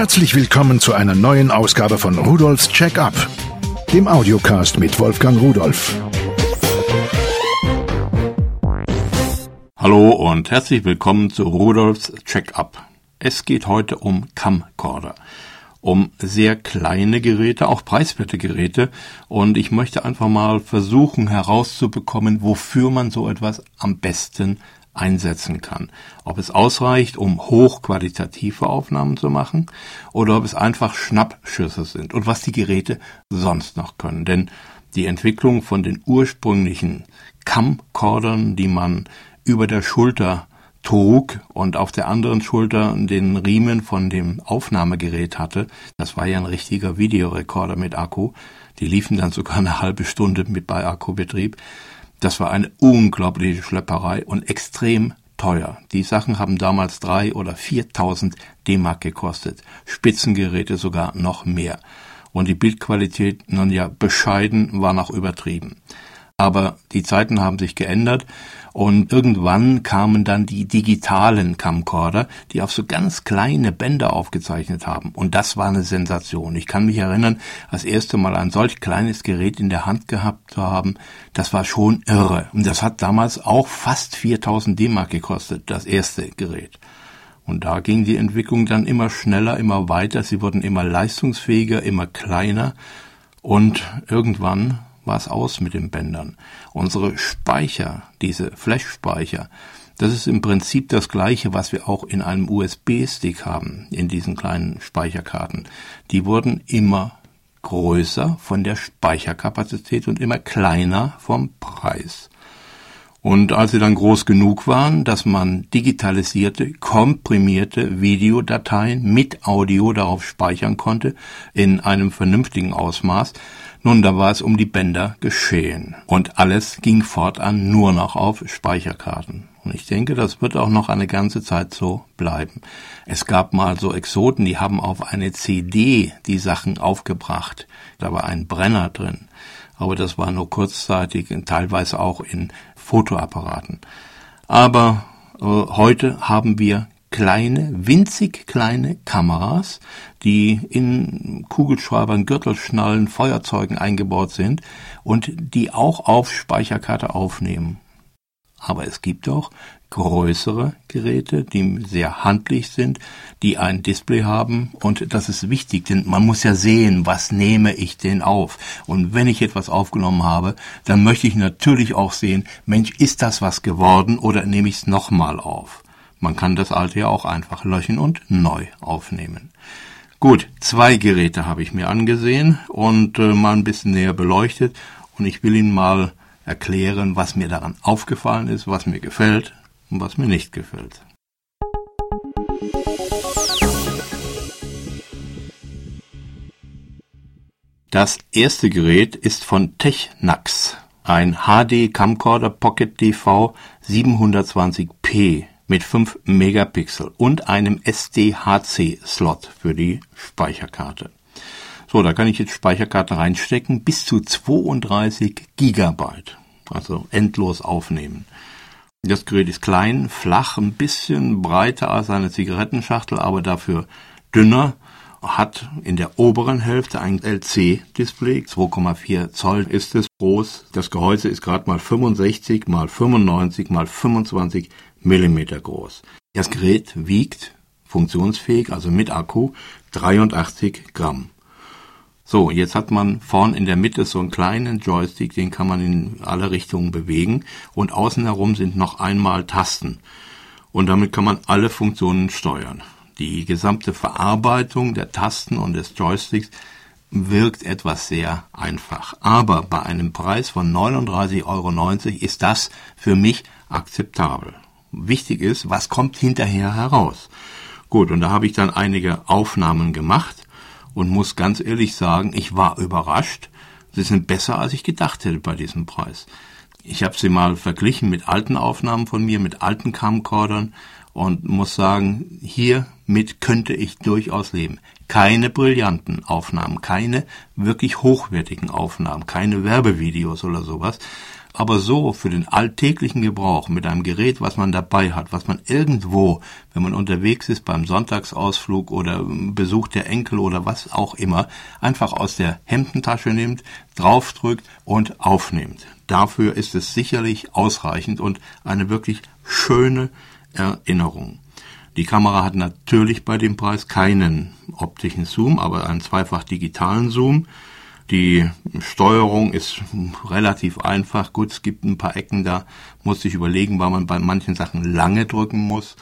Herzlich willkommen zu einer neuen Ausgabe von Rudolfs Check-up, dem Audiocast mit Wolfgang Rudolf. Hallo und herzlich willkommen zu Rudolfs Check-up. Es geht heute um Camcorder um sehr kleine Geräte, auch preiswerte Geräte. Und ich möchte einfach mal versuchen herauszubekommen, wofür man so etwas am besten einsetzen kann. Ob es ausreicht, um hochqualitative Aufnahmen zu machen oder ob es einfach Schnappschüsse sind und was die Geräte sonst noch können. Denn die Entwicklung von den ursprünglichen Camcordern, die man über der Schulter trug und auf der anderen Schulter den Riemen von dem Aufnahmegerät hatte. Das war ja ein richtiger Videorekorder mit Akku. Die liefen dann sogar eine halbe Stunde mit bei Akkubetrieb. Das war eine unglaubliche Schlepperei und extrem teuer. Die Sachen haben damals drei oder viertausend D-Mark gekostet. Spitzengeräte sogar noch mehr. Und die Bildqualität, nun ja, bescheiden war noch übertrieben. Aber die Zeiten haben sich geändert und irgendwann kamen dann die digitalen Camcorder, die auf so ganz kleine Bänder aufgezeichnet haben. Und das war eine Sensation. Ich kann mich erinnern, das erste Mal ein solch kleines Gerät in der Hand gehabt zu haben, das war schon irre. Und das hat damals auch fast 4000 D-Mark gekostet, das erste Gerät. Und da ging die Entwicklung dann immer schneller, immer weiter. Sie wurden immer leistungsfähiger, immer kleiner. Und irgendwann war es aus mit den Bändern. Unsere Speicher, diese Flash-Speicher, das ist im Prinzip das gleiche, was wir auch in einem USB-Stick haben, in diesen kleinen Speicherkarten. Die wurden immer größer von der Speicherkapazität und immer kleiner vom Preis. Und als sie dann groß genug waren, dass man digitalisierte, komprimierte Videodateien mit Audio darauf speichern konnte, in einem vernünftigen Ausmaß, nun, da war es um die Bänder geschehen. Und alles ging fortan nur noch auf Speicherkarten. Und ich denke, das wird auch noch eine ganze Zeit so bleiben. Es gab mal so Exoten, die haben auf eine CD die Sachen aufgebracht. Da war ein Brenner drin. Aber das war nur kurzzeitig, teilweise auch in Fotoapparaten. Aber äh, heute haben wir kleine, winzig kleine Kameras, die in Kugelschreibern, Gürtelschnallen, Feuerzeugen eingebaut sind und die auch auf Speicherkarte aufnehmen. Aber es gibt auch größere Geräte, die sehr handlich sind, die ein Display haben und das ist wichtig, denn man muss ja sehen, was nehme ich denn auf. Und wenn ich etwas aufgenommen habe, dann möchte ich natürlich auch sehen, Mensch, ist das was geworden oder nehme ich es nochmal auf. Man kann das alte ja auch einfach löschen und neu aufnehmen. Gut, zwei Geräte habe ich mir angesehen und äh, mal ein bisschen näher beleuchtet und ich will Ihnen mal erklären, was mir daran aufgefallen ist, was mir gefällt und was mir nicht gefällt. Das erste Gerät ist von Technax, ein HD Camcorder Pocket TV 720p mit 5 Megapixel und einem SDHC-Slot für die Speicherkarte. So, da kann ich jetzt Speicherkarte reinstecken, bis zu 32 Gigabyte, also endlos aufnehmen. Das Gerät ist klein, flach, ein bisschen breiter als eine Zigarettenschachtel, aber dafür dünner, hat in der oberen Hälfte ein LC-Display, 2,4 Zoll ist es groß. Das Gehäuse ist gerade mal 65 mal 95 mal 25 Millimeter groß. Das Gerät wiegt funktionsfähig, also mit Akku, 83 Gramm. So, jetzt hat man vorn in der Mitte so einen kleinen Joystick, den kann man in alle Richtungen bewegen und außen herum sind noch einmal Tasten. Und damit kann man alle Funktionen steuern. Die gesamte Verarbeitung der Tasten und des Joysticks wirkt etwas sehr einfach. Aber bei einem Preis von 39,90 Euro ist das für mich akzeptabel wichtig ist, was kommt hinterher heraus. Gut, und da habe ich dann einige Aufnahmen gemacht und muss ganz ehrlich sagen, ich war überrascht. Sie sind besser, als ich gedacht hätte bei diesem Preis. Ich habe sie mal verglichen mit alten Aufnahmen von mir, mit alten Camcordern und muss sagen, hiermit könnte ich durchaus leben. Keine brillanten Aufnahmen, keine wirklich hochwertigen Aufnahmen, keine Werbevideos oder sowas, Aber so für den alltäglichen Gebrauch mit einem Gerät, was man dabei hat, was man irgendwo, wenn man unterwegs ist beim Sonntagsausflug oder Besuch der Enkel oder was auch immer, einfach aus der Hemdentasche nimmt, draufdrückt und aufnimmt. Dafür ist es sicherlich ausreichend und eine wirklich schöne Erinnerung. Die Kamera hat natürlich bei dem Preis keinen optischen Zoom, aber einen zweifach digitalen Zoom. Die Steuerung ist relativ einfach. Gut, es gibt ein paar Ecken, da muss ich überlegen, weil man bei manchen Sachen lange drücken muss.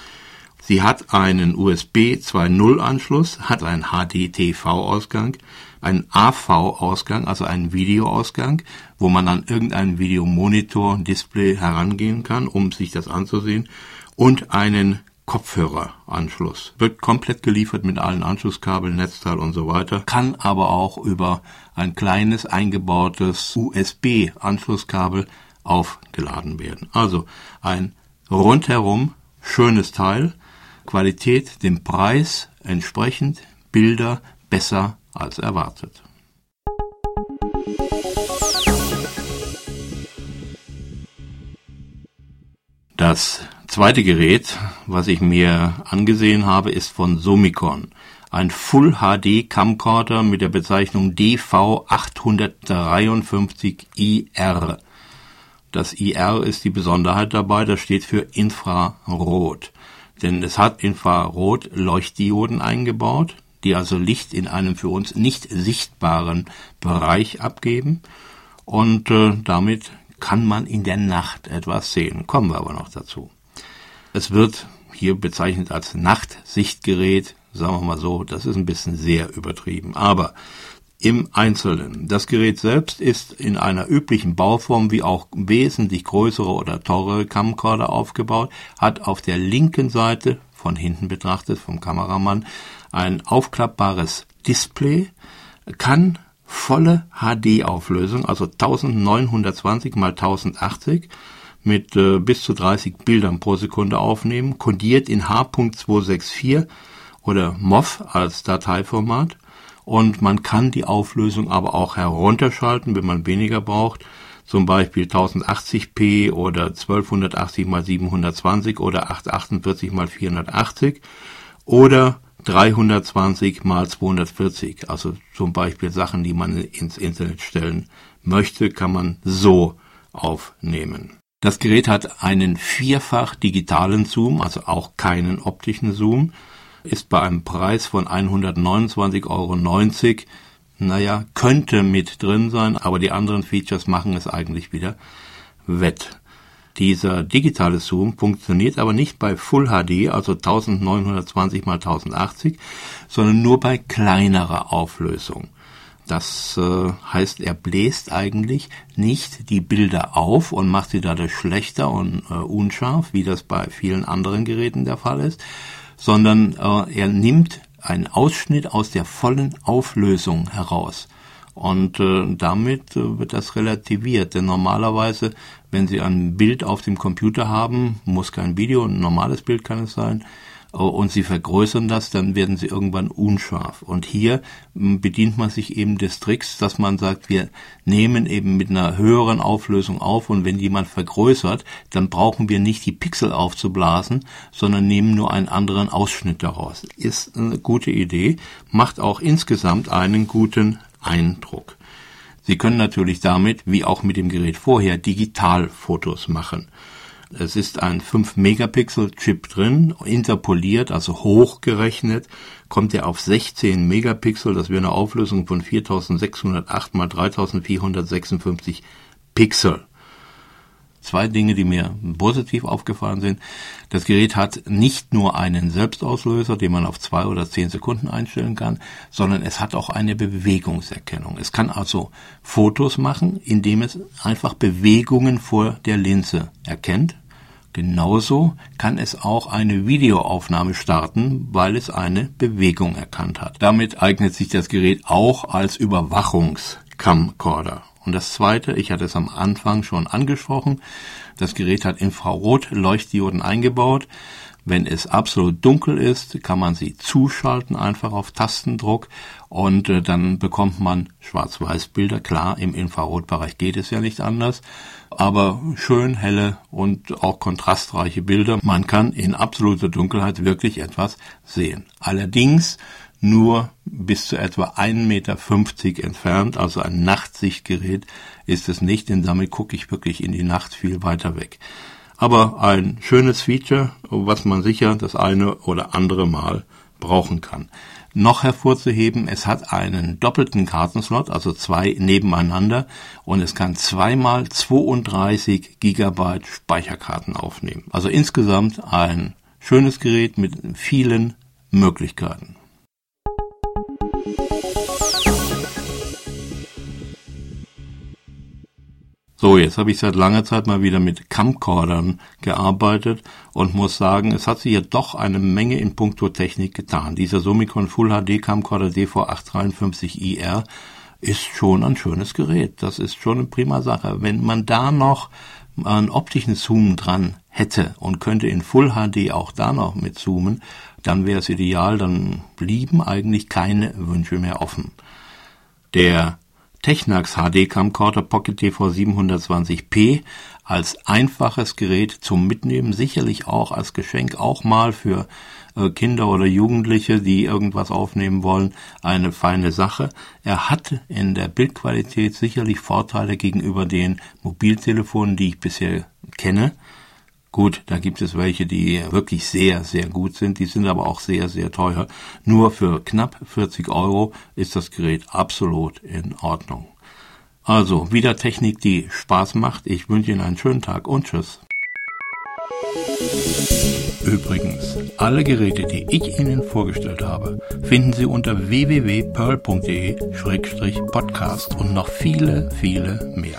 Sie hat einen USB 2.0 Anschluss, hat einen HDTV-Ausgang, einen AV-Ausgang, also einen Videoausgang, wo man an irgendeinen Videomonitor, Display herangehen kann, um sich das anzusehen, und einen Kopfhöreranschluss. Wird komplett geliefert mit allen Anschlusskabeln, Netzteil und so weiter, kann aber auch über ein kleines eingebautes USB-Anschlusskabel aufgeladen werden. Also ein rundherum schönes Teil, Qualität dem Preis entsprechend, Bilder besser als erwartet. Das zweite Gerät, was ich mir angesehen habe, ist von Somicon. Ein Full HD Camcorder mit der Bezeichnung DV853IR. Das IR ist die Besonderheit dabei, das steht für Infrarot. Denn es hat Infrarot-Leuchtdioden eingebaut, die also Licht in einem für uns nicht sichtbaren Bereich abgeben. Und äh, damit kann man in der Nacht etwas sehen. Kommen wir aber noch dazu. Es wird hier bezeichnet als Nachtsichtgerät, sagen wir mal so, das ist ein bisschen sehr übertrieben. Aber im Einzelnen. Das Gerät selbst ist in einer üblichen Bauform wie auch wesentlich größere oder teure Camcorder aufgebaut, hat auf der linken Seite, von hinten betrachtet vom Kameramann, ein aufklappbares Display, kann volle HD-Auflösung, also 1920 mal 1080 mit äh, bis zu 30 Bildern pro Sekunde aufnehmen, kodiert in H.264 oder MOV als Dateiformat und man kann die Auflösung aber auch herunterschalten, wenn man weniger braucht, zum Beispiel 1080p oder 1280 mal 720 oder 848 mal 480 oder 320 mal 240, also zum Beispiel Sachen, die man ins Internet stellen möchte, kann man so aufnehmen. Das Gerät hat einen vierfach digitalen Zoom, also auch keinen optischen Zoom, ist bei einem Preis von 129,90 Euro. Naja, könnte mit drin sein, aber die anderen Features machen es eigentlich wieder wett. Dieser digitale Zoom funktioniert aber nicht bei Full HD, also 1920 x 1080, sondern nur bei kleinerer Auflösung. Das äh, heißt, er bläst eigentlich nicht die Bilder auf und macht sie dadurch schlechter und äh, unscharf, wie das bei vielen anderen Geräten der Fall ist, sondern äh, er nimmt einen Ausschnitt aus der vollen Auflösung heraus. Und äh, damit äh, wird das relativiert. Denn normalerweise, wenn Sie ein Bild auf dem Computer haben, muss kein Video, ein normales Bild kann es sein, und Sie vergrößern das, dann werden Sie irgendwann unscharf. Und hier bedient man sich eben des Tricks, dass man sagt, wir nehmen eben mit einer höheren Auflösung auf und wenn jemand vergrößert, dann brauchen wir nicht die Pixel aufzublasen, sondern nehmen nur einen anderen Ausschnitt daraus. Ist eine gute Idee, macht auch insgesamt einen guten Eindruck. Sie können natürlich damit, wie auch mit dem Gerät vorher, Digitalfotos machen. Es ist ein 5-Megapixel-Chip drin, interpoliert, also hochgerechnet, kommt er auf 16 Megapixel, das wäre eine Auflösung von 4608 mal 3456 Pixel zwei Dinge, die mir positiv aufgefallen sind. Das Gerät hat nicht nur einen Selbstauslöser, den man auf zwei oder zehn Sekunden einstellen kann, sondern es hat auch eine Bewegungserkennung. Es kann also Fotos machen, indem es einfach Bewegungen vor der Linse erkennt. Genauso kann es auch eine Videoaufnahme starten, weil es eine Bewegung erkannt hat. Damit eignet sich das Gerät auch als Überwachungscamcorder. Und das zweite, ich hatte es am Anfang schon angesprochen, das Gerät hat Infrarot-Leuchtdioden eingebaut. Wenn es absolut dunkel ist, kann man sie zuschalten, einfach auf Tastendruck und äh, dann bekommt man Schwarz-Weiß-Bilder. Klar, im Infrarotbereich geht es ja nicht anders, aber schön helle und auch kontrastreiche Bilder. Man kann in absoluter Dunkelheit wirklich etwas sehen. Allerdings nur bis zu etwa 1,50 Meter entfernt, also ein Nachtsichtgerät ist es nicht, denn damit gucke ich wirklich in die Nacht viel weiter weg. Aber ein schönes Feature, was man sicher das eine oder andere Mal brauchen kann. Noch hervorzuheben, es hat einen doppelten Kartenslot, also zwei nebeneinander und es kann zweimal 32 Gigabyte Speicherkarten aufnehmen. Also insgesamt ein schönes Gerät mit vielen Möglichkeiten. So, jetzt habe ich seit langer Zeit mal wieder mit Camcordern gearbeitet und muss sagen, es hat sich ja doch eine Menge in puncto Technik getan. Dieser Summicon Full HD Camcorder DV853IR ist schon ein schönes Gerät. Das ist schon eine prima Sache. Wenn man da noch einen optischen Zoom dran hätte und könnte in Full HD auch da noch mit zoomen, dann wäre es ideal, dann blieben eigentlich keine Wünsche mehr offen. Der Technax HD Camcorder Pocket TV 720p als einfaches Gerät zum Mitnehmen, sicherlich auch als Geschenk, auch mal für äh, Kinder oder Jugendliche, die irgendwas aufnehmen wollen, eine feine Sache. Er hat in der Bildqualität sicherlich Vorteile gegenüber den Mobiltelefonen, die ich bisher kenne. Gut, da gibt es welche, die wirklich sehr, sehr gut sind, die sind aber auch sehr, sehr teuer. Nur für knapp 40 Euro ist das Gerät absolut in Ordnung. Also, wieder Technik, die Spaß macht. Ich wünsche Ihnen einen schönen Tag und tschüss. Übrigens, alle Geräte, die ich Ihnen vorgestellt habe, finden Sie unter www.pearl.de-podcast und noch viele, viele mehr.